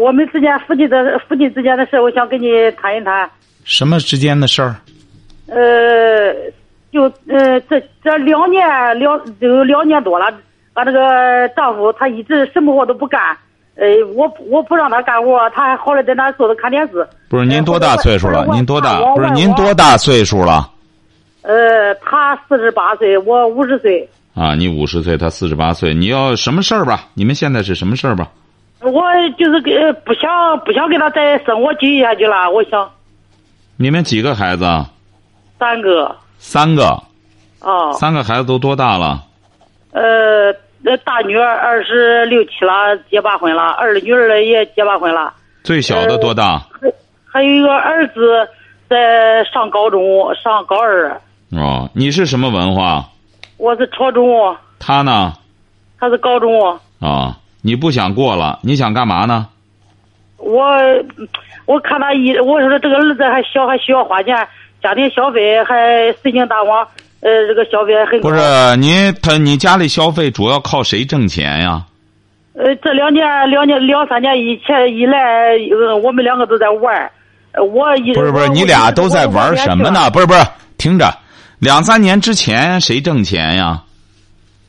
我们之间夫妻的夫妻之间的事，我想跟你谈一谈。什么之间的事儿？呃，就呃，这这两年两有两年多了，俺这个丈夫他一直什么活都不干。呃，我我不让他干活，他还好了在那坐着看电视。不是您多大岁数了？呃您多大？不是您多大岁数了？呃，他四十八岁，我五十岁。啊，你五十岁，他四十八岁，你要什么事儿吧？你们现在是什么事儿吧？我就是给不想不想跟他再生活继续下去了，我想你们几个孩子？三个。三个，哦。三个孩子都多大了？呃，那大女儿二十六七了，结八婚了；二女儿也结八婚了。最小的多大？还还有一个儿子在上高中，上高二。哦，你是什么文化？我是初中，他呢？他是高中。啊，你不想过了？你想干嘛呢？我我看他一，我说这个儿子还小，还需要花钱，家庭消费还随行大王，呃，这个消费很高。不是你他你家里消费主要靠谁挣钱呀？呃，这两年两年两三年以前以来，呃，我们两个都在玩我一不是不是，你俩都在玩什么？呢？不是不是，听着，两三年之前谁挣钱呀？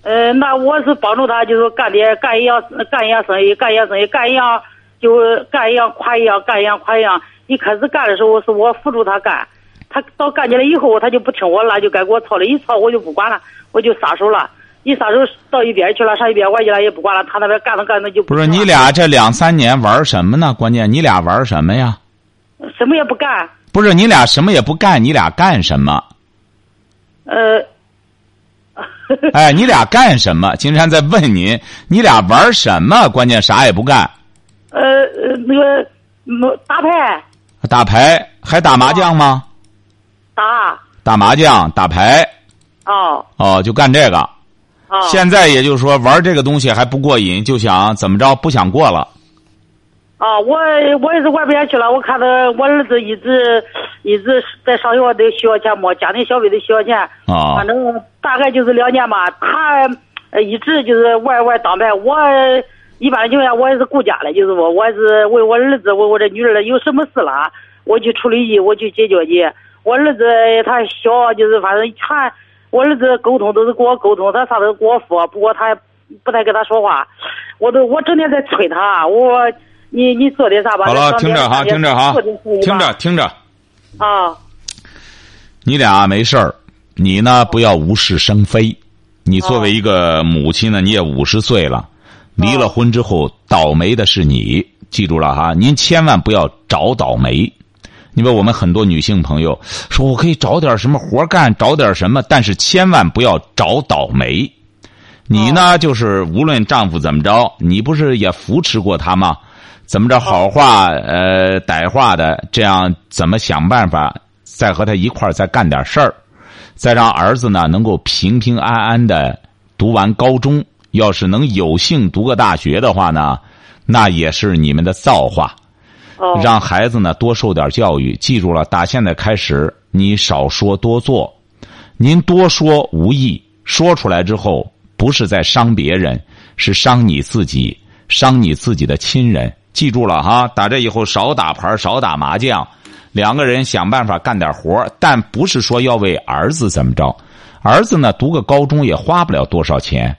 呃，那我是帮助他，就是干点干一样干一样生意，干一样生意，干一样就干一样垮一样，干一样垮一样。一开始干的时候是我辅助他干，他到干起来以后他就不听我了，就该给我操了，一操我就不管了，我就撒手了，一撒手到一边去了，上一边玩去了也不管了，他那边干着干着就不是你俩这两三年玩什么呢？关键你俩玩什么呀？什么也不干，不是你俩什么也不干，你俩干什么？呃。哎，你俩干什么？金山在问您，你俩玩什么？关键啥也不干。呃呃，那个嗯打牌打牌还打麻将吗？打打麻将、打牌，哦哦，就干这个。哦。现在也就是说，玩这个东西还不过瘾，就想怎么着，不想过了。啊，我我也是玩不下去了。我看到我儿子一直一直在上学都需要钱么，家庭消费都需要钱。啊反正大概就是两年吧。他呃一直就是玩玩当牌。我一般情况下我也是顾家的，就是说我也是为我儿子为我这女儿有什么事了，我去处理去，我去解决去。我儿子他小，就是反正他我儿子沟通都是跟我沟通，他啥都跟我说，不过他也不太跟他说话。我都我整天在催他，我你你做的啥吧？好了，听着哈，听着哈听着听着，啊你俩没事儿，你呢不要无事生非。你作为一个母亲呢，你也五十岁了，离了婚之后，倒霉的是你，记住了哈，您千万不要找倒霉。因为我们很多女性朋友说，我可以找点什么活干，找点什么，但是千万不要找倒霉。你呢，就是无论丈夫怎么着，你不是也扶持过他吗？怎么着好话呃歹话的，这样怎么想办法再和他一块儿再干点事儿，再让儿子呢能够平平安安的读完高中。要是能有幸读个大学的话呢，那也是你们的造化。哦让孩子呢多受点教育。记住了，打现在开始，你少说多做。您多说无益，说出来之后不是在伤别人，是伤你自己，伤你自己的亲人。记住了哈，打这以后少打牌，少打麻将，两个人想办法干点活但不是说要为儿子怎么着。儿子呢，读个高中也花不了多少钱，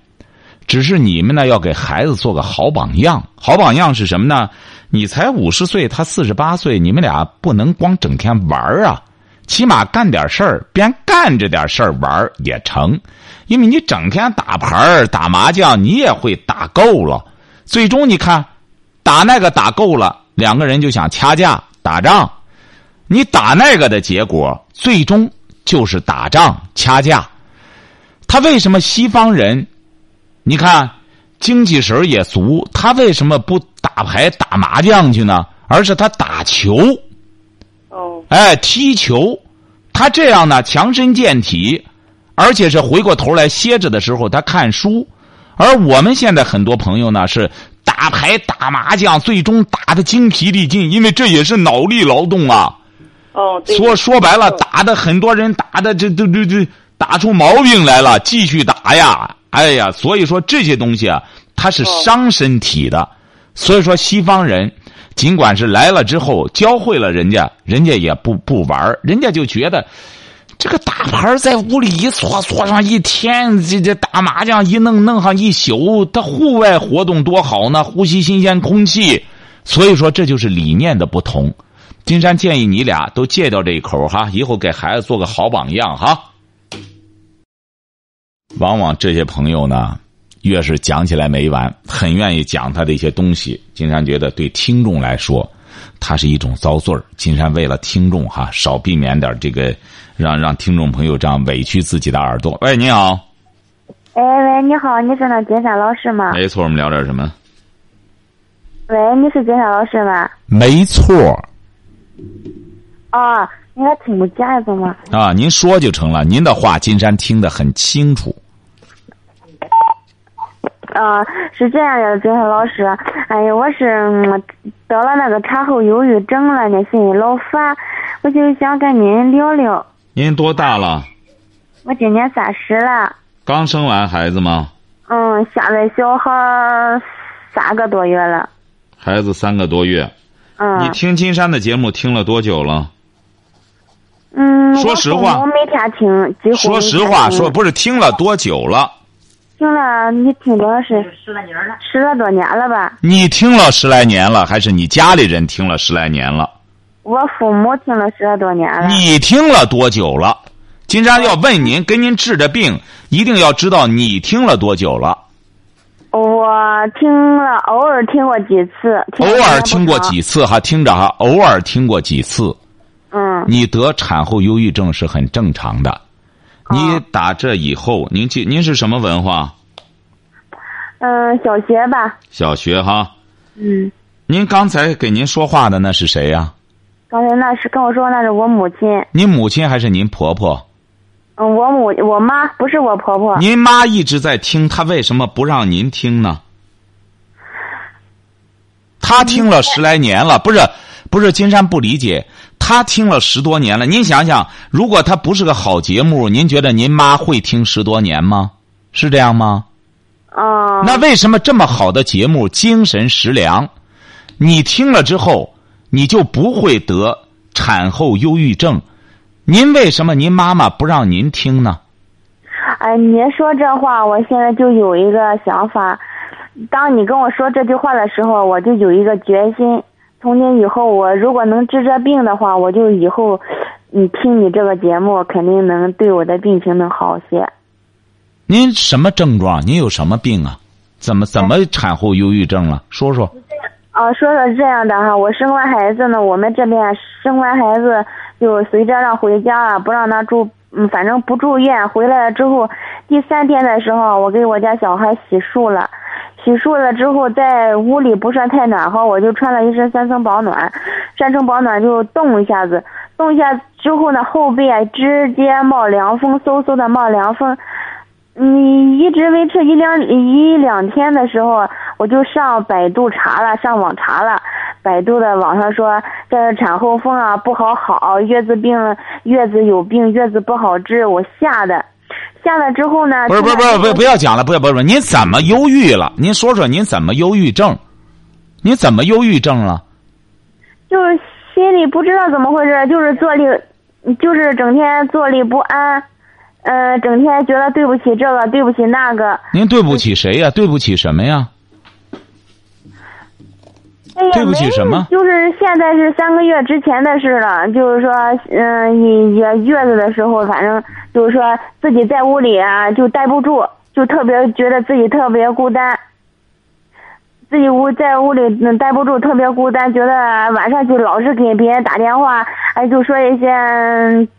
只是你们呢要给孩子做个好榜样。好榜样是什么呢？你才五十岁，他四十八岁，你们俩不能光整天玩啊，起码干点事儿，边干着点事儿玩也成。因为你整天打牌打麻将，你也会打够了。最终你看，打那个打够了，两个人就想掐架打仗。你打那个的结果，最终就是打仗掐架。他为什么西方人？你看，精气神儿也足，他为什么不打牌打麻将去呢？而是他打球。哦哦，哎，踢球，他这样呢强身健体，而且是回过头来歇着的时候他看书，而我们现在很多朋友呢是打牌打麻将，最终打的精疲力尽，因为这也是脑力劳动啊。哦，对。说说白了，哦打的很多人打的这这这这打出毛病来了，继续打呀，哎呀，所以说这些东西啊，它是伤身体的。所以说西方人尽管是来了之后教会了人家，人家也不不玩儿人家就觉得这个打牌在屋里一坐坐上一天，这这打麻将一弄弄上一宿，他户外活动多好呢，呼吸新鲜空气。所以说这就是理念的不同。金山建议你俩都戒掉这一口哈，以后给孩子做个好榜样哈。往往这些朋友呢，越是讲起来没完，很愿意讲他的一些东西。金山觉得对听众来说，它是一种遭罪儿。金山为了听众哈，少避免点这个，让让听众朋友这样委屈自己的耳朵。喂，你好，哎喂，你好，你是那金山老师吗？没错，我们聊点什么？喂，你是金山老师吗？没错啊，你还听不见是吗？啊，您说就成了。您的话，金山听得很清楚。啊，是这样的，金山老师，哎呀，我是嗯得了那个产后忧郁症了呢，心里老烦，我就想跟您聊聊。您多大了？我今年三十了，刚生完孩子吗？嗯，现在小孩三个多月了，孩子三个多月。嗯。你听金山的节目听了多久了？嗯，说实话我每天听，几乎说实话，说不是听了多久了？听了，你听多少是十来年了。十来多年了吧？你听了十来年了，还是你家里人听了十来年了？我父母听了十来多年了。你听了多久了？金山要问您，给您治的病，一定要知道你听了多久了。我听了，偶尔听过几次。偶尔听过。几次哈，听着哈，偶尔听过几次。嗯。你得产后忧郁症是很正常的。你打这以后，您记您是什么文化？嗯，小学吧。小学哈。嗯。您刚才给您说话的那是谁呀、刚才那是跟我说那是我母亲。您母亲还是您婆婆？嗯，我母我妈不是我婆婆。您妈一直在听，她为什么不让您听呢？她听了十来年了，不是不是，金山不理解，她听了十多年了。您想想，如果他不是个好节目，您觉得您妈会听十多年吗？是这样吗？嗯。那为什么这么好的节目，精神食粮，你听了之后，你就不会得产后忧郁症？您为什么您妈妈不让您听呢？哎，您说这话，我现在就有一个想法。当你跟我说这句话的时候，我就有一个决心。从今以后，我如果能治这病的话，我就以后，你听你这个节目，肯定能对我的病情能好些。您什么症状？您有什么病啊？怎么怎么产后忧郁症了？说说。啊，说说这样的哈，我生完孩子呢，我们这边生完孩子就随着让回家了，不让他住，嗯，反正不住院。回来了之后，第三天的时候，我给我家小孩洗漱了，洗漱了之后，在屋里不算太暖和，我就穿了一身三层保暖，三层保暖就冻一下子，冻一下之后呢，后背啊直接冒凉风，嗖嗖的冒凉风。你一直维持一两一两天的时候，我就上百度查了，上网查了，百度的网上说这产后风啊不好好，月子病月子有病，月子不好治，我吓的，吓了之后呢？不是不是不是不不要讲了，不要不是您怎么忧郁了？您说说您怎么忧郁症？您怎么忧郁症了？就是心里不知道怎么回事，就是坐立，就是整天坐立不安。嗯、呃，整天觉得对不起这个，对不起那个。您对不起谁呀、对不起什么呀？哎，对不起什么？就是现在是三个月之前的事了。就是说，嗯，也月子的时候，反正就是说自己在屋里啊，就待不住，就特别觉得自己特别孤单。自己屋在屋里嗯待不住，特别孤单，觉得晚上就老是给别人打电话，哎，就说一些，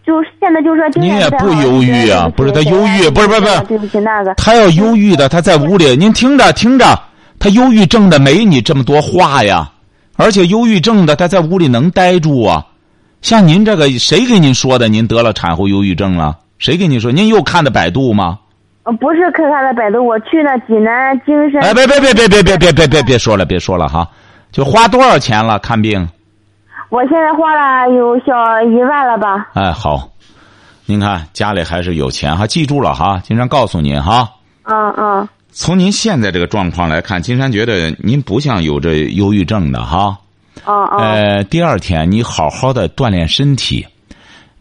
就现在就说您也不忧郁啊？不是他忧郁，不是不是不是，对不起那个。他要忧郁的，他在屋里，您听着听着，他忧郁症的没你这么多话呀，而且忧郁症的他在屋里能待住啊，像您这个，谁给您说的？您得了产后忧郁症了？谁给您说？您又看的百度吗？呃，不是看他的百度，我去那济南精神。哎，别别别别别别别别别别说了，别说了哈！就花多少钱了看病？我现在花了有小一万了吧？哎，好，您看家里还是有钱哈，记住了哈，经常告诉您哈。嗯嗯。从您现在这个状况来看，金山觉得您不像有着忧郁症的哈。呃，第二天你好好的锻炼身体。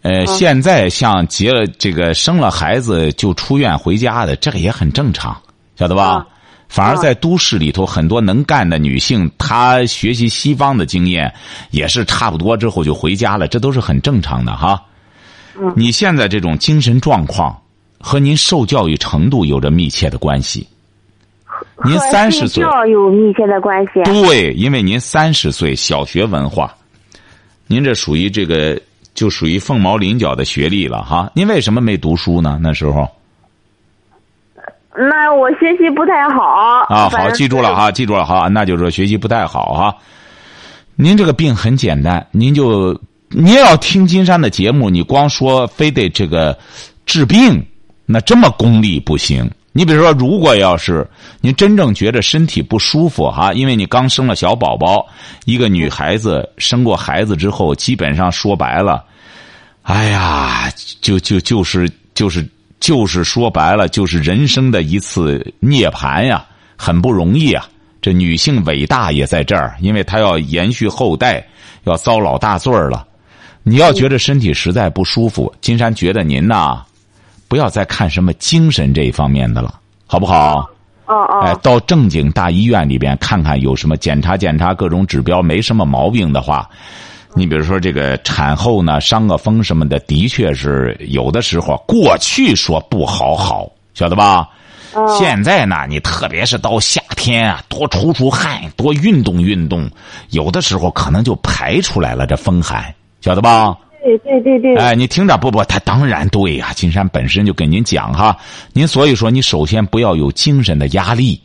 呃，现在像结了这个生了孩子就出院回家的，这个也很正常，晓得吧？反而在都市里头，很多能干的女性，她学习西方的经验，也是差不多之后就回家了，这都是很正常的哈。你现在这种精神状况和您受教育程度有着密切的关系。您三十岁有密切的关系。对，因为您三十岁，小学文化，您这属于这个。就属于凤毛麟角的学历了哈，您为什么没读书呢？那时候？那我学习不太好啊。好，记住了哈，记住了哈，那就是说学习不太好哈。您这个病很简单，您就您要听金山的节目，你光说非得这个治病，那这么功利不行。你比如说，如果要是您真正觉得身体不舒服哈，因为你刚生了小宝宝，一个女孩子生过孩子之后，基本上说白了，哎呀，就就就是就是就是说白了，就是人生的一次涅槃呀，很不容易啊。这女性伟大也在这儿，因为她要延续后代，要遭老大罪儿了。你要觉得身体实在不舒服，金山觉得您呐。不要再看什么精神这一方面的了，好不好？哦哦。哎，到正经大医院里边看看，有什么检查检查各种指标没什么毛病的话，你比如说这个产后呢伤个风什么的，的确是有的时候过去说不好好，晓得吧？现在呢，你特别是到夏天啊，多出出汗，多运动运动，有的时候可能就排出来了这风寒，晓得吧？对对对对，哎，你听着，不不，他当然对呀。金山本身就跟您讲哈，您所以说你首先不要有精神的压力，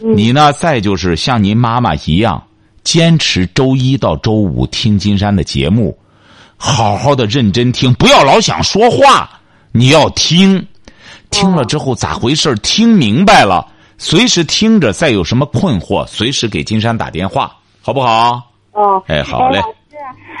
你呢再就是像您妈妈一样，坚持周一到周五听金山的节目，好好的认真听，不要老想说话，你要听，听了之后咋回事？听明白了，随时听着，再有什么困惑，随时给金山打电话，好不好？哦，哎，好嘞。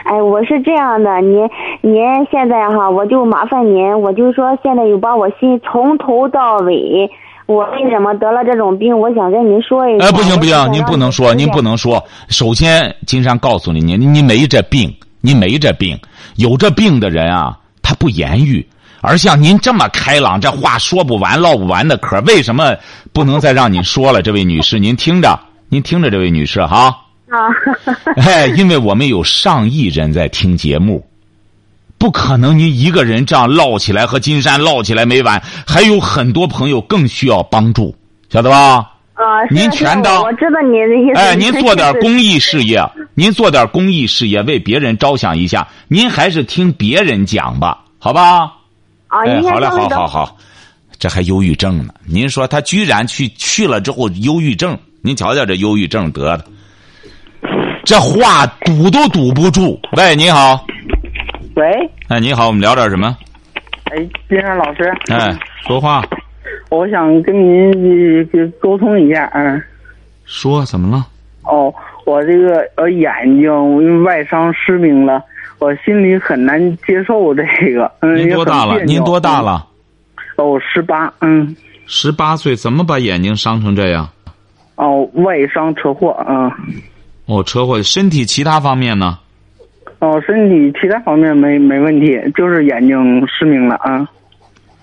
哎，我是这样的，您您现在哈，我就麻烦您，我就说现在有把我心从头到尾，我为什么得了这种病，我想跟您说一下。哎，不行不行，您不能说，您不能说。首先，金山告诉你，您您没这病，您没这病。有这病的人啊，他不言语，而像您这么开朗，这话说不完、唠不完的嗑，为什么不能再让你说了？这位女士，您听着，您听着，这位女士哈。啊，哎，因为我们有上亿人在听节目，不可能您一个人这样唠起来和金山唠起来没完，还有很多朋友更需要帮助，晓得吧？啊，您全当我知道您的意思。哎，您做点公益事业，您做点公益事业，为别人着想一下。您还是听别人讲吧，好吧？啊，哎，好嘞，好好好，这还忧郁症呢？您说他居然去去了之后忧郁症，您瞧瞧这忧郁症得的。这话堵都堵不住。喂，你好。喂。哎，你好，我们聊点什么？哎，金山老师。哎，说话。我想跟您沟通一下，嗯。说怎么了？哦，我这个呃眼睛因为外伤失明了，我心里很难接受这个。嗯。您多大了？您多大了？哦，十八。嗯。十八岁，怎么把眼睛伤成这样？哦，外伤车祸，嗯。哦，车祸，身体其他方面呢？哦，身体其他方面没没问题，就是眼睛失明了啊。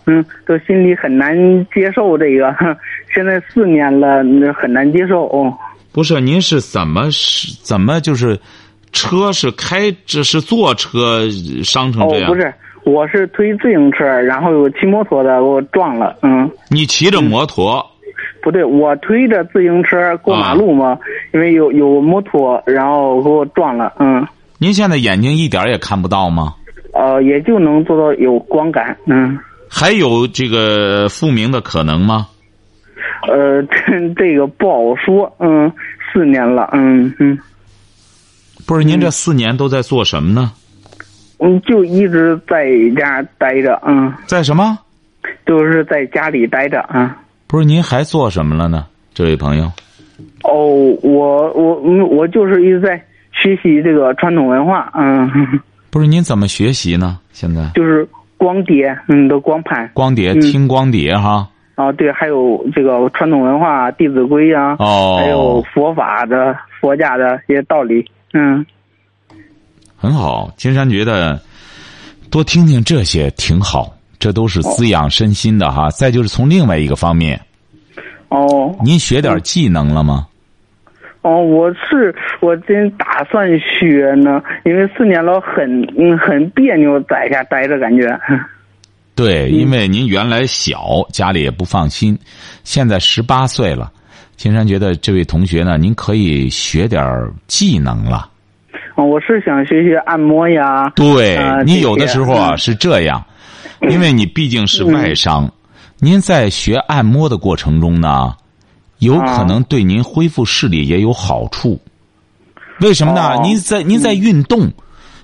嗯，都心里很难接受这个，现在四年了，很难接受。哦。不是，您是怎么是怎么就是车是开这是坐车伤成这样？哦，不是，我是推自行车，然后有骑摩托的给我撞了。嗯，你骑着摩托。不对，我推着自行车过马路嘛，因为有有摩托，然后给我撞了。嗯，您现在眼睛一点也看不到吗？呃，也就能做到有光感。嗯，还有这个复明的可能吗？呃，这 这个不好说。嗯，四年了。嗯嗯。不是，您这四年都在做什么呢？嗯，就一直在家待着，嗯，在什么？就是在家里待着，啊。不是，您还做什么了呢，这位朋友？哦，我我嗯，我就是一直在学习这个传统文化，嗯。不是，您怎么学习呢？现在就是光碟，嗯，的光盘。光碟，听光碟哈。啊，对，还有这个传统文化《弟子规》啊，哦，还有佛法的佛家的一些道理，嗯。很好，金山觉得多听听这些挺好。这都是滋养身心的哈。再就是从另外一个方面，哦，您学点技能了吗？哦，我是我真打算学呢，因为四年了很嗯很别扭，在家待着感觉。对，因为您原来小，家里也不放心，现在十八岁了，金山觉得这位同学呢，您可以学点技能了。哦，我是想学学按摩呀。对你有的时候啊是这样。因为你毕竟是外伤，您在学按摩的过程中呢，有可能对您恢复视力也有好处。为什么呢？您在您在运动，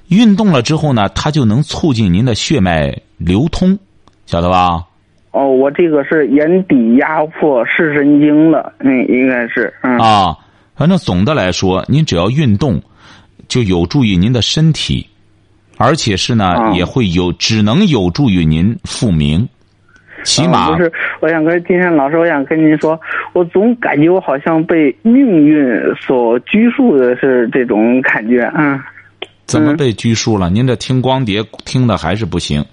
运动了之后呢，它就能促进您的血脉流通，晓得吧？哦，我这个是眼底压迫视神经了，嗯，应该是啊。反正总的来说，您只要运动，就有助于您的身体。而且是呢，也会有，只能有助于您复明，起码不是。我想跟金山老师，我想跟您说，我总感觉我好像被命运所拘束的是这种感觉，嗯。怎么被拘束了？您这听光碟听的还是不行？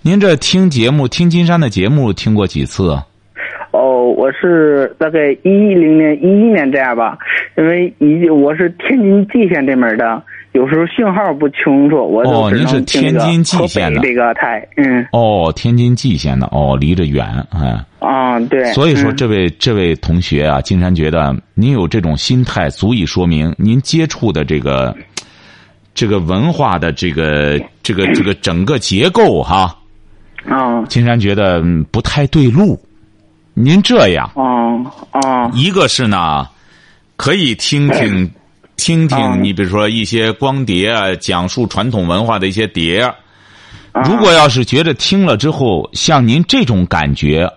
您这听节目听金山的节目听过几次？哦，我是大概一零年、一一年这样吧，因为一我是天津蓟县这门的。有时候信号不清楚，我哦，您是天津蓟县的这个台，嗯。哦，天津蓟县的，哦，离着远，哎。啊，对。所以说，这位这位同学啊，金山觉得您有这种心态，足以说明您接触的这个这个文化的这个这个 这个整个结构哈。啊。金山觉得不太对路，您这样。啊啊。一个是呢，可以听听。听听你，比如说一些光碟啊，讲述传统文化的一些碟。如果要是觉得听了之后，像您这种感觉，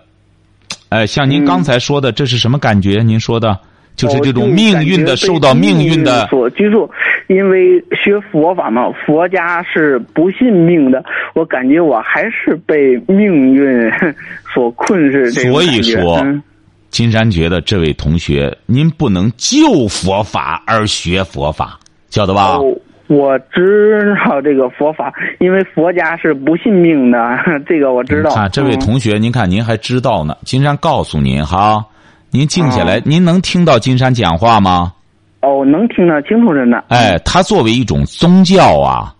哎，像您刚才说的，这是什么感觉？您说的，就是这种命运的受到命运的所拘束。因为学佛法嘛，佛家是不信命的，我感觉我还是被命运 所困是这所以说。金山觉得这位同学，您不能就佛法而学佛法，晓得吧？我知道这个佛法，因为佛家是不信命的，这个我知道。啊，这位同学，您看您还知道呢。金山告诉您哈，您静下来，您能听到金山讲话吗？哦，能听得清楚着呢。哎，他作为一种宗教啊，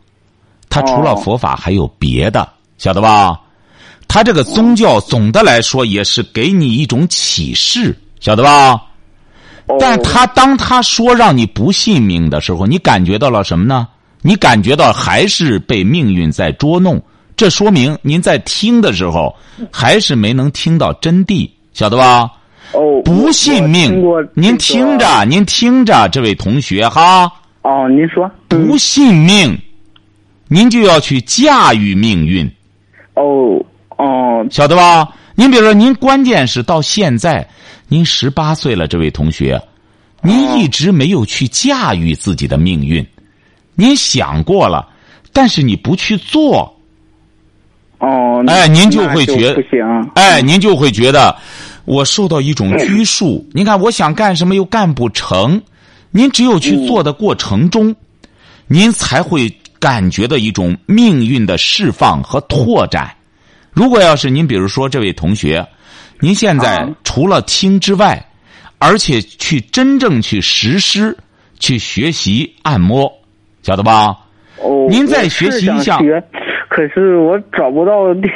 他除了佛法还有别的，晓得吧？他这个宗教总的来说也是给你一种启示，晓得吧？但他当他说让你不信命的时候，你感觉到了什么呢？你感觉到还是被命运在捉弄，这说明您在听的时候还是没能听到真谛，晓得吧？哦，不信命，您听着，您听着，这位同学哈。哦，您说不信命，您就要去驾驭命运。哦。哦，晓得吧？您比如说，您关键是到现在，您十八岁了，这位同学，您一直没有去驾驭自己的命运，您想过了，但是你不去做。哦，哎，您就会觉不行。哎，您就会觉得我受到一种拘束。您看，我想干什么又干不成，您只有去做的过程中，您才会感觉到一种命运的释放和拓展。如果要是您，比如说这位同学，您现在除了听之外，而且去真正去实施、去学习按摩，晓得吧？哦，您再学习一下。学，可是我找不到地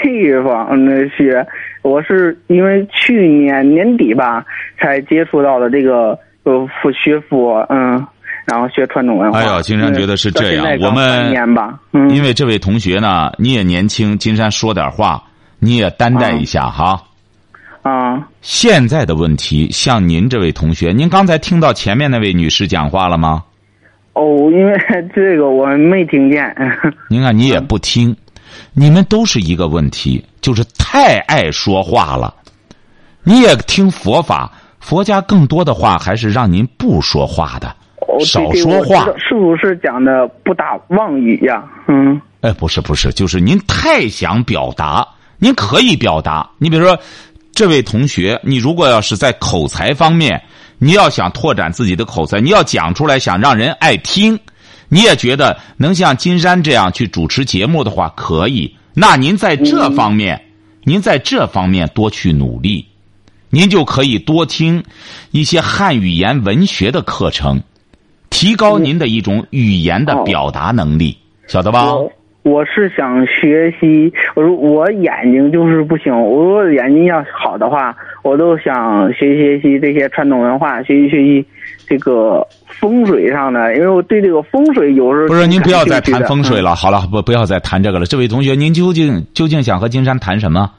方那学。我是因为去年年底吧，才接触到的这个呃学佛，嗯，然后学传统文化。哎呀，金山觉得是这样。我们年吧，嗯，因为这位同学呢，你也年轻，金山说点话。你也担待一下哈，啊！现在的问题，像您这位同学，您刚才听到前面那位女士讲话了吗？哦，因为 这个我没听见。您看，你也不听，你们都是一个问题，就是太爱说话了。你也听佛法，佛家更多的话还是让您不说话的，哦，对少说话。是不是讲的不打妄语呀？嗯。哎，不是不是，就是您太想表达，您可以表达。你比如说，这位同学，你如果要是在口才方面，你要想拓展自己的口才，你要讲出来，想让人爱听，你也觉得能像金山这样去主持节目的话，可以。那您在这方面，您在这方面多去努力，您就可以多听一些汉语言文学的课程，提高您的一种语言的哦表达能力，晓得吧？我我是想学习，我说我眼睛就是不行，我如果眼睛要好的话，我都想学习学习这些传统文化，学习学习这个风水上的，因为我对这个风水有时候不是，您不要再谈风水。了。好了，不不要再谈这个了。这位同学，您究竟究竟想和金山谈什么？嗯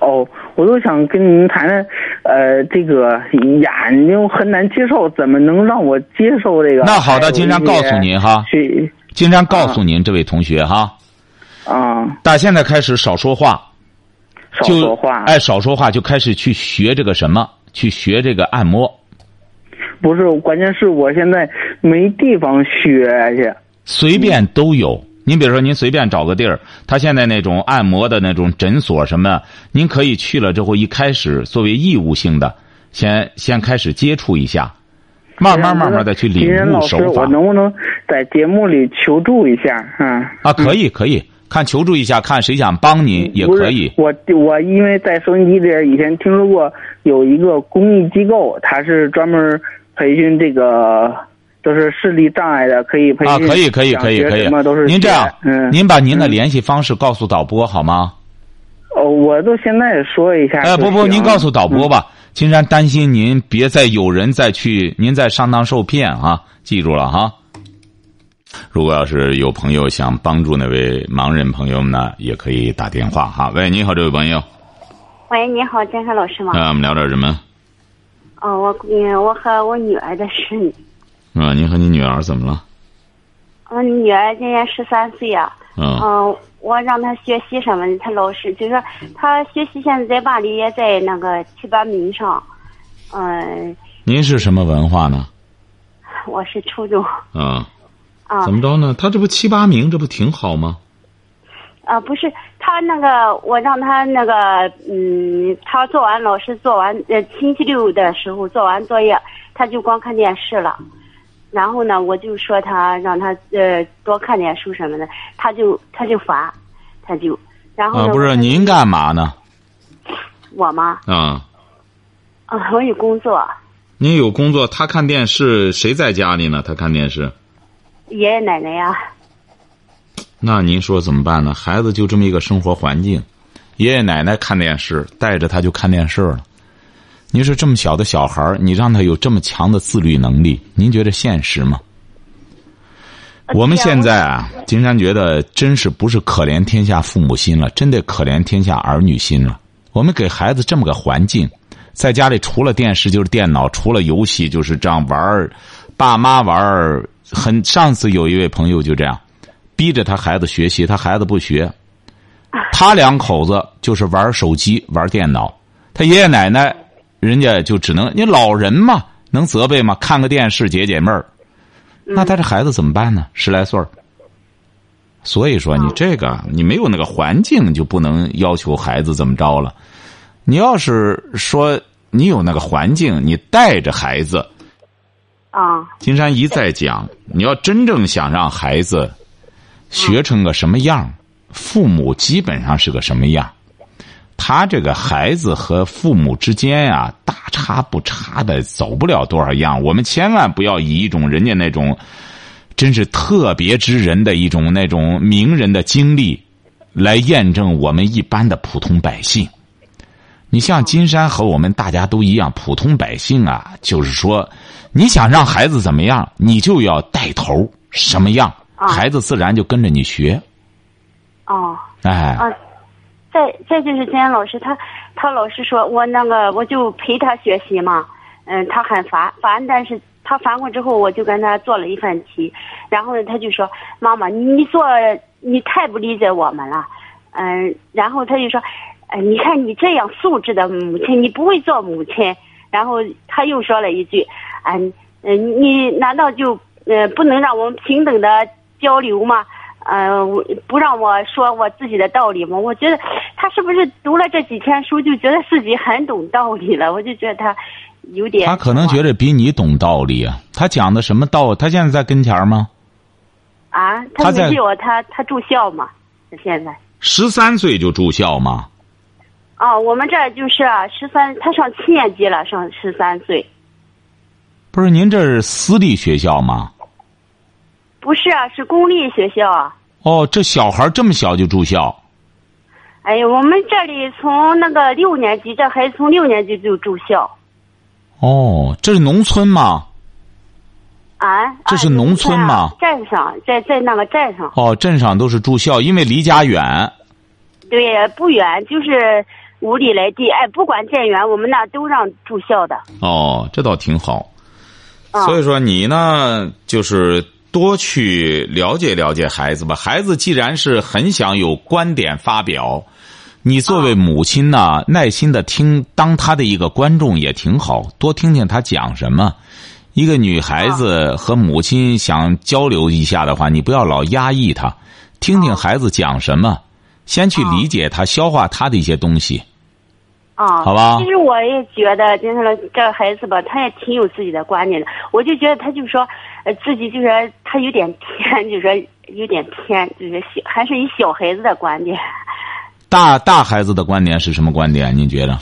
哦，我都想跟您谈谈，呃，这个眼睛很难接受，怎么能让我接受这个？那好的，金山告诉您哈，学金山告诉您，这位同学哈，啊，打现在开始少说话，少说话。哎，少说话，就开始去学这个什么，去学这个按摩。不是，关键是我现在没地方学去。随便都有。您比如说，您随便找个地儿，他现在那种按摩的那种诊所什么，您可以去了之后，一开始作为义务性的，先先开始接触一下，慢慢慢慢的去领悟老师，手法我。能不能在节目里求助一下？嗯，啊，可以可以，看求助一下，看谁想帮您也可以。我我因为在收音机里以前听说过有一个公益机构，它是专门培训这个就是视力障碍的，可以培训啊，可以可以可以可以什么都是。您这样，嗯，您把您的联系方式告诉导播好吗？哦，我都现在说一下。哎，不不，您告诉导播吧。金山担心您别再有人再去，您再上当受骗啊！记住了哈。如果要是有朋友想帮助那位盲人朋友们呢，也可以打电话哈。喂，你好，这位朋友，喂，你好，健康老师吗？那我们聊点什么？哦，我嗯，我和我女儿的事。啊，您和你女儿怎么了？我女儿今年十三岁啊。嗯嗯，我让他学习什么的，她老师就说他学习现在在班里也在那个七八名上。嗯，您是什么文化呢？我是初中啊，啊怎么着呢？他这不七八名，这不挺好吗？啊，不是他那个，我让他那个嗯，他做完老师做完呃星期六的时候做完作业，他就光看电视了。然后呢，我就说他让他呃多看点书什么的，他就他就烦，他就然后啊，不是，您干嘛呢？我吗？啊，啊，我有工作，您有工作，他看电视，谁在家里呢？他看电视，爷爷奶奶呀，那您说怎么办呢？孩子就这么一个生活环境，爷爷奶奶看电视，带着他就看电视了。您说这么小的小孩儿你让他有这么强的自律能力，您觉得现实吗？我们现在啊，金山觉得真是不是可怜天下父母心了，真得可怜天下儿女心了。我们给孩子这么个环境，在家里除了电视就是电脑，除了游戏就是这样玩儿，爸妈玩儿。很上次有一位朋友就这样，逼着他孩子学习，他孩子不学，他两口子就是玩手机玩电脑，他爷爷奶奶人家就只能你老人嘛，能责备吗？看个电视解解闷儿。那他这孩子怎么办呢？十来岁儿。所以说，你这个你没有那个环境，就不能要求孩子怎么着了。你要是说你有那个环境，你带着孩子，啊，金山一再讲，你要真正想让孩子学成个什么样，父母基本上是个什么样。他这个孩子和父母之间呀、大差不差的，走不了多少样。我们千万不要以一种人家那种真是特别之人的一种那种名人的经历，来验证我们一般的普通百姓。你像金山和我们大家都一样，普通百姓啊，就是说，你想让孩子怎么样，你就要带头什么样，啊孩子自然就跟着你学。哦。哎，啊，再再就是今天老师他他老是说我那个我就陪他学习嘛，嗯，他很烦烦，但是他烦过之后，我就跟他做了一份题，然后呢，他就说：“妈妈，你做你太不理解我们了。”嗯，然后他就说：“呃，你看你这样素质的母亲，你不会做母亲。”然后他又说了一句：“嗯嗯，你难道就呃不能让我们平等的交流吗？呃，不让我说我自己的道理吗？”我觉得他是不是读了这几天书，就觉得自己很懂道理了？我就觉得他。有点，他可能觉得比你懂道理啊。他讲的什么道？他现在在跟前吗？啊，他没有，他他住校嘛？他现在十三岁就住校吗？哦，我们这就是十三，他上七年级了，上十三岁。不是，您这是私立学校吗？不是啊，是公立学校。哦，这小孩这么小就住校？哎呀，我们这里从那个六年级，这孩子从六年级就住校。哦，这是农村吗？啊，这是农村吗？镇上，在在那个镇上。哦，镇上都是住校，因为离家远。对，不远，就是五里来地。哎，不管建远，我们那都让住校的。哦，这倒挺好。所以说，你呢，就是多去了解了解孩子吧。孩子既然是很想有观点发表。你作为母亲呢，耐心的听，当他的一个观众也挺好，多听听他讲什么。一个女孩子和母亲想交流一下的话，你不要老压抑她，听听孩子讲什么，先去理解他，消化他的一些东西。啊，好吧。其实我也觉得，就是这个孩子吧，他也挺有自己的观点的。我就觉得他就说，呃，自己就是他有点偏，就说有点偏，就是小，还是以小孩子的观点。大大孩子的观点是什么观点？您觉得？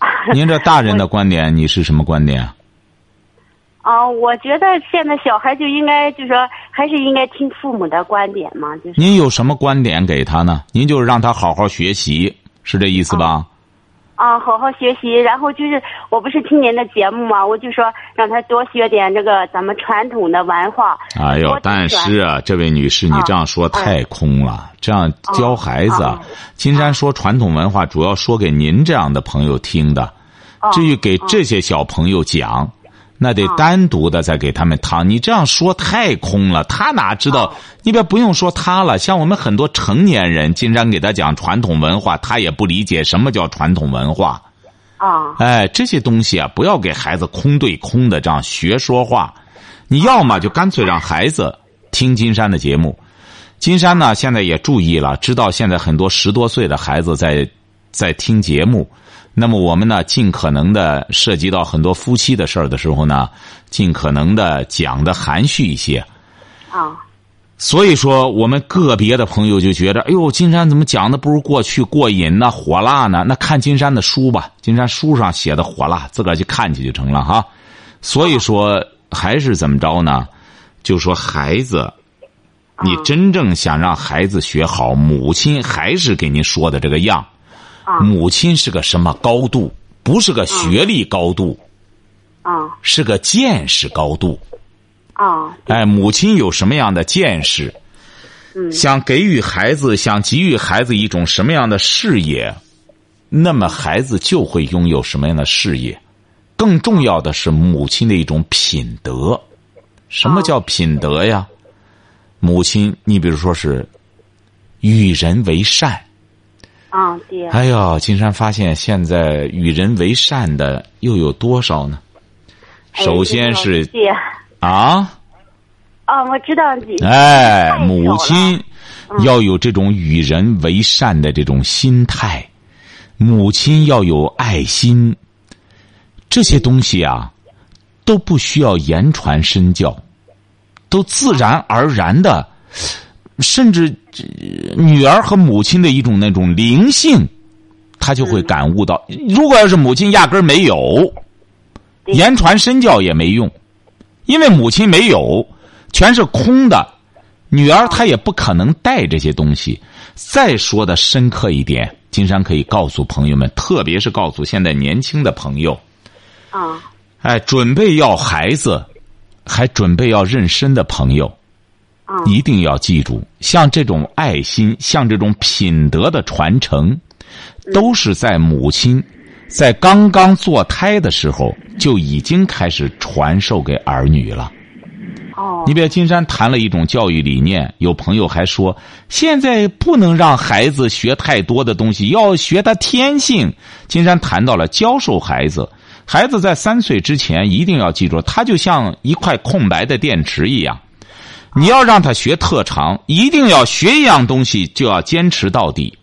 您这大人的观点，你是什么观点？啊，我觉得现在小孩就应该，就是说还是应该听父母的观点嘛。就是您有什么观点给他呢？您就是让他好好学习，是这意思吧？啊，好好学习，然后就是我不是听您的节目嘛，我就说让他多学点这个咱们传统的文化。哎呦，但是啊，这位女士，你这样说太空了。这样教孩子，金山说传统文化主要说给您这样的朋友听的。至于给这些小朋友讲，那得单独的再给他们谈。你这样说太空了，他哪知道？你别不用说他了，像我们很多成年人，金山给他讲传统文化，他也不理解什么叫传统文化。啊，哎，这些东西啊，不要给孩子空对空的这样学说话。你要么就干脆让孩子听金山的节目。金山呢，现在也注意了，知道现在很多十多岁的孩子在在听节目。那么我们呢，尽可能的涉及到很多夫妻的事儿的时候呢，尽可能的讲的含蓄一些。啊。所以说，我们个别的朋友就觉得，哎呦，金山怎么讲的不如过去过瘾呢、火辣呢？那看金山的书吧，金山书上写的火辣，自个儿去看去就成了哈。所以说，还是怎么着呢？就说孩子，你真正想让孩子学好，母亲还是给您说的这个样。母亲是个什么高度？不是个学历高度，啊，是个见识高度。啊，哎，母亲有什么样的见识？嗯，想给予孩子，想给予孩子一种什么样的视野，那么孩子就会拥有什么样的事业。更重要的是，母亲的一种品德。什么叫品德呀？母亲，你比如说是与人为善。啊，对。哎呦，金山发现现在与人为善的又有多少呢？首先是。啊！哦，我知道你。哎，母亲要有这种与人为善的这种心态，母亲要有爱心，这些东西啊，都不需要言传身教，都自然而然的，甚至女儿和母亲的一种那种灵性，她就会感悟到。如果要是母亲压根儿没有，言传身教也没用。因为母亲没有，全是空的，女儿她也不可能带这些东西。再说的深刻一点，金山可以告诉朋友们，特别是告诉现在年轻的朋友，啊，哎，准备要孩子，还准备要妊娠的朋友，一定要记住，像这种爱心，像这种品德的传承，都是在母亲在刚刚做胎的时候就已经开始传授给儿女了。哦你比如金山谈了一种教育理念，有朋友还说，现在不能让孩子学太多的东西，要学他天性。金山谈到了教授孩子，孩子在三岁之前一定要记住，他就像一块空白的电池一样，你要让他学特长，一定要学一样东西就要坚持到底。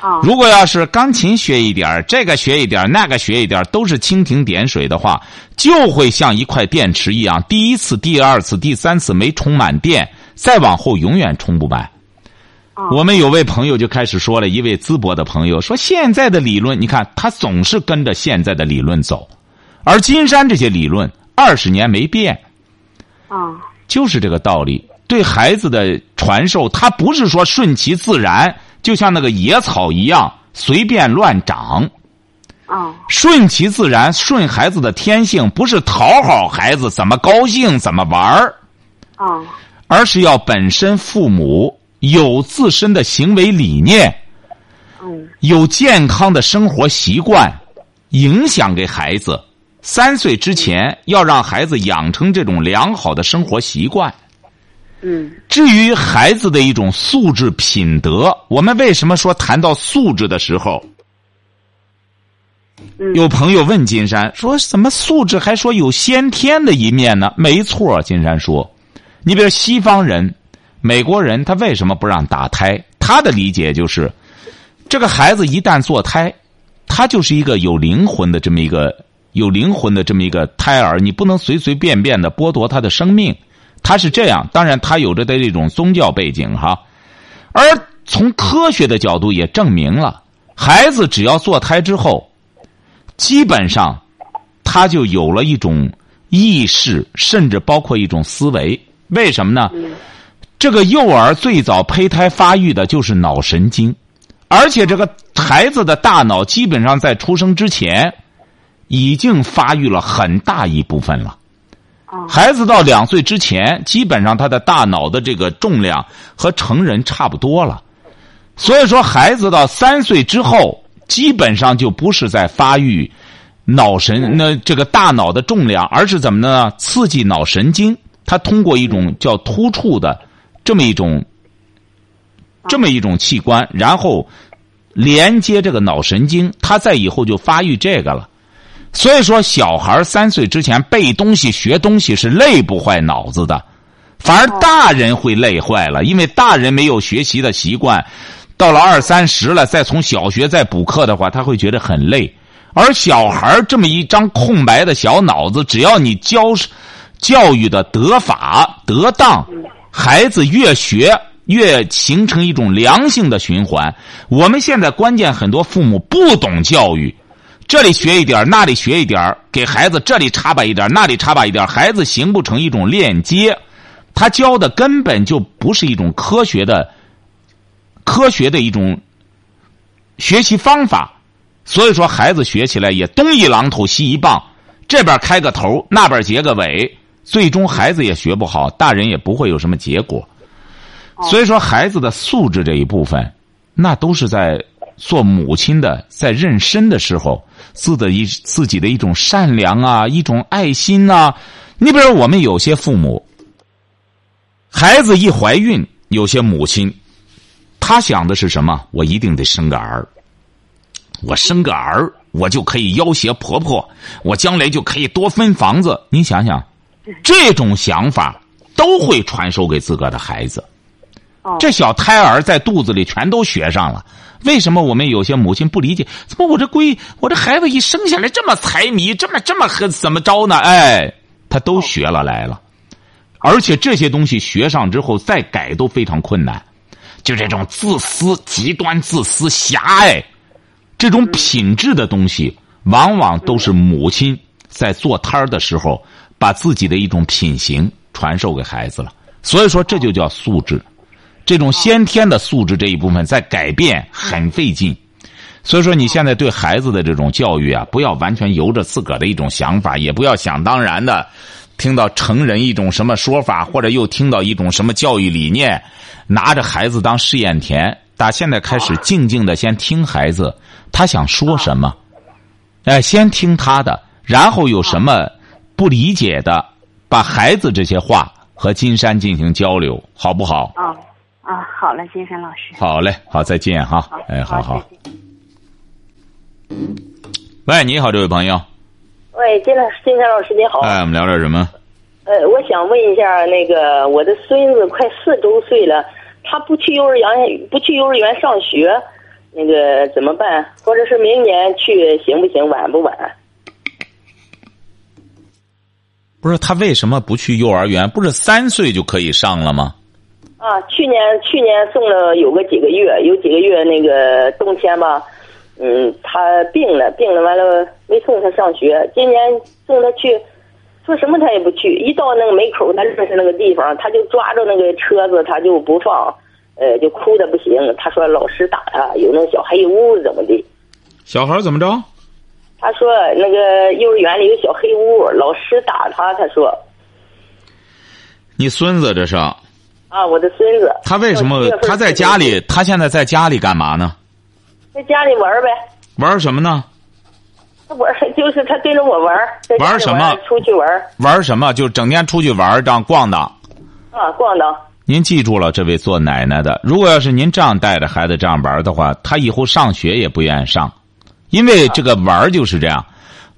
哦如果要是钢琴学一点儿这个学一点儿那个学一点儿都是蜻蜓点水的话，就会像一块电池一样，第一次、第二次、第三次没充满电，再往后永远充不满。我们有位朋友就开始说了，一位淄博的朋友说，现在的理论，你看他总是跟着现在的理论走，而金山这些理论二十年没变，哦就是这个道理。对孩子的传授，他不是说顺其自然，就像那个野草一样随便乱长。啊顺其自然，顺孩子的天性，不是讨好孩子怎么高兴怎么玩儿，哦而是要本身父母有自身的行为理念，嗯有健康的生活习惯，影响给孩子。三岁之前要让孩子养成这种良好的生活习惯。嗯至于孩子的一种素质品德，我们为什么说谈到素质的时候，嗯有朋友问金山说：“怎么素质还说有先天的一面呢？”没错，金山说，你比如西方人、美国人，他为什么不让打胎？他的理解就是，这个孩子一旦做胎，他就是一个有灵魂的这么一个有灵魂的这么一个胎儿，你不能随随便便的剥夺他的生命。他是这样，当然他有着的这种宗教背景哈，而从科学的角度也证明了，孩子只要做胎之后，基本上他就有了一种意识，甚至包括一种思维。为什么呢？这个幼儿最早胚胎发育的就是脑神经，而且这个孩子的大脑基本上在出生之前已经发育了很大一部分了。孩子到两岁之前，基本上他的大脑的这个重量和成人差不多了。所以说，孩子到三岁之后，基本上就不是在发育脑神那这个大脑的重量，而是怎么呢？刺激脑神经，它通过一种叫突触的这么一种这么一种器官，然后连接这个脑神经，它在以后就发育这个了。所以说，小孩三岁之前背东西、学东西是累不坏脑子的，反而大人会累坏了，因为大人没有学习的习惯，到了二三十了，再从小学再补课的话，他会觉得很累。而小孩这么一张空白的小脑子，只要你教教育的得法得当，孩子越学越形成一种良性的循环。我们现在关键很多父母不懂教育。这里学一点，那里学一点，给孩子这里插拔一点，那里插拔一点，孩子形不成一种链接。他教的根本就不是一种科学的、科学的一种学习方法。所以说，孩子学起来也东一榔头西一棒，这边开个头，那边结个尾，最终孩子也学不好，大人也不会有什么结果。所以说，孩子的素质这一部分，那都是在。做母亲的在妊娠的时候，自的一自己的一种善良啊，一种爱心呐、啊。你比如我们有些父母，孩子一怀孕，有些母亲，她想的是什么？我一定得生个儿，我生个儿，我就可以要挟婆婆，我将来就可以多分房子。你想想，这种想法都会传授给自个的孩子。这小胎儿在肚子里全都学上了。为什么我们有些母亲不理解？怎么我这闺我这孩子一生下来这么财迷，这么这么和怎么着呢？哎，他都学了来了，而且这些东西学上之后再改都非常困难。就这种自私、极端自私、狭隘，这种品质的东西，往往都是母亲在做摊儿的时候把自己的一种品行传授给孩子了。所以说，这就叫素质。这种先天的素质这一部分在改变很费劲，所以说你现在对孩子的这种教育啊，不要完全由着自个儿的一种想法，也不要想当然的听到成人一种什么说法，或者又听到一种什么教育理念，拿着孩子当试验田。打现在开始，静静的先听孩子他想说什么，哎，先听他的，然后有什么不理解的，把孩子这些话和金山进行交流，好不好？啊啊，好了，金山老师。好嘞，好，再见哈。哎，好好。喂，你好，这位朋友。喂，金老师，金山老师你好。哎，我们聊点什么？呃，我想问一下，那个我的孙子快四周岁了，他不去幼儿园，不去幼儿园上学，那个怎么办？或者是明年去行不行？晚不晚？不是他为什么不去幼儿园？不是三岁就可以上了吗？啊，去年去年送了有个几个月，有几个月那个冬天吧，嗯，他病了，病了完了没送他上学。今年送他去，说什么他也不去，一到那个门口，他认识那个地方，他就抓着那个车子，他就不放，呃，就哭的不行。他说老师打他，有那个小黑屋怎么的？小孩怎么着？他说那个幼儿园里有小黑屋，老师打他。他说你孙子这是？啊，我的孙子。他为什么他在家里？他现在在家里干嘛呢？在家里玩呗？玩什么呢？玩 就是他跟着我玩，玩什么出去玩玩什么？就整天出去玩，这样逛荡。啊，逛荡。您记住了，这位做奶奶的，如果要是您这样带着孩子这样玩的话，他以后上学也不愿意上，因为这个玩就是这样，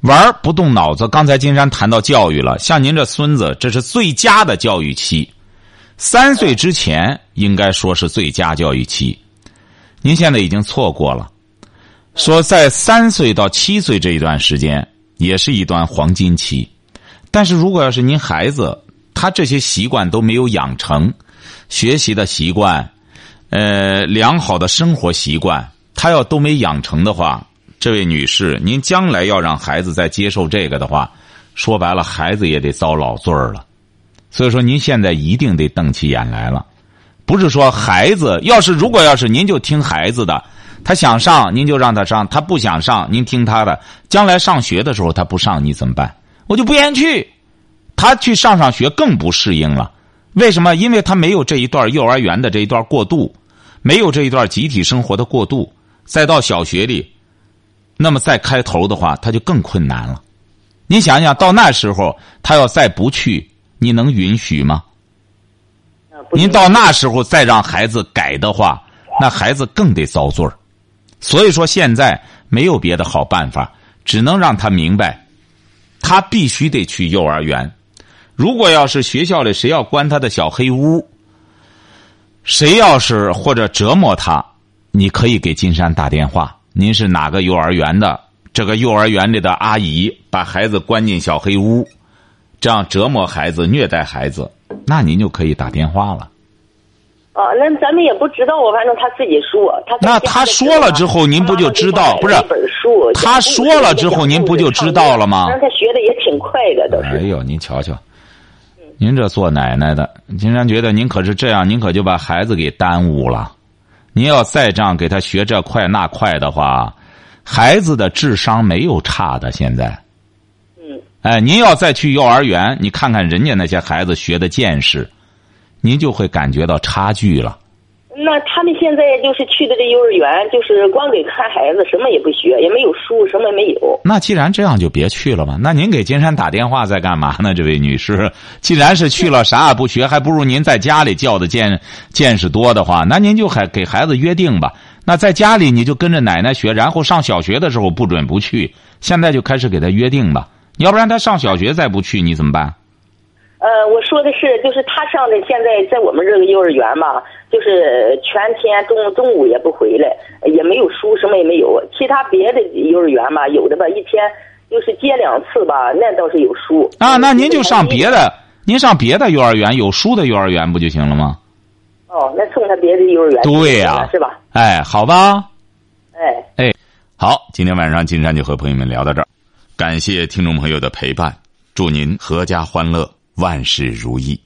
玩不动脑子。刚才金山谈到教育了，像您这孙子，这是最佳的教育期，三岁之前应该说是最佳教育期，您现在已经错过了。说在三岁到七岁这一段时间也是一段黄金期，但是如果要是您孩子他这些习惯都没有养成，学习的习惯，呃，良好的生活习惯，他要都没养成的话，这位女士，您将来要让孩子再接受这个的话，说白了，孩子也得遭老罪儿了。所以说，您现在一定得瞪起眼来了，不是说孩子要是如果要是您就听孩子的，他想上您就让他上，他不想上您听他的，将来上学的时候他不上你怎么办？我就不愿意去，他去上上学更不适应了。为什么？因为他没有这一段幼儿园的这一段过渡，没有这一段集体生活的过渡，再到小学里，那么再开头的话，他就更困难了。你想想到那时候，他要再不去，你能允许吗？您到那时候再让孩子改的话，那孩子更得遭罪儿。所以说，现在没有别的好办法，只能让他明白，他必须得去幼儿园。如果要是学校里谁要关他的小黑屋，谁要是或者折磨他，你可以给金山打电话。您是哪个幼儿园的？这个幼儿园里的阿姨把孩子关进小黑屋，这样折磨孩子、虐待孩子，那您就可以打电话了。啊，那咱们也不知道啊，反正他自己说。他那他说了之后您不就知道不是他说了之后您不就知道了吗但是他学的也挺快的，都是。哎呦，您瞧瞧，您这做奶奶的，金山觉得您可是这样，您可就把孩子给耽误了。您要再这样给他学这快那快的话，孩子的智商没有差的。现在，嗯，哎，您要再去幼儿园，你看看人家那些孩子学的见识，您就会感觉到差距了。那他们现在就是去的这幼儿园，就是光给看孩子，什么也不学，也没有书，什么也没有。那既然这样，就别去了吧。那您给金山打电话在干嘛呢？这位女士，既然是去了，啥也不学，还不如您在家里教的见见识多的话，那您就还给孩子约定吧。那在家里你就跟着奶奶学，然后上小学的时候不准不去，现在就开始给他约定吧。要不然他上小学再不去，你怎么办？呃，我说的是，就是他上的现在在我们这个幼儿园嘛，就是全天中中午也不回来，也没有书，什么也没有。其他别的幼儿园嘛，有的吧，一天就是接两次吧，那倒是有书。啊，那您就上别的，您上别的幼儿园，有书的幼儿园不就行了吗？哦，那送他别的幼儿园对呀是吧？哎，好吧。哎。好，今天晚上金山就和朋友们聊到这儿，感谢听众朋友的陪伴，祝您阖家欢乐，万事如意。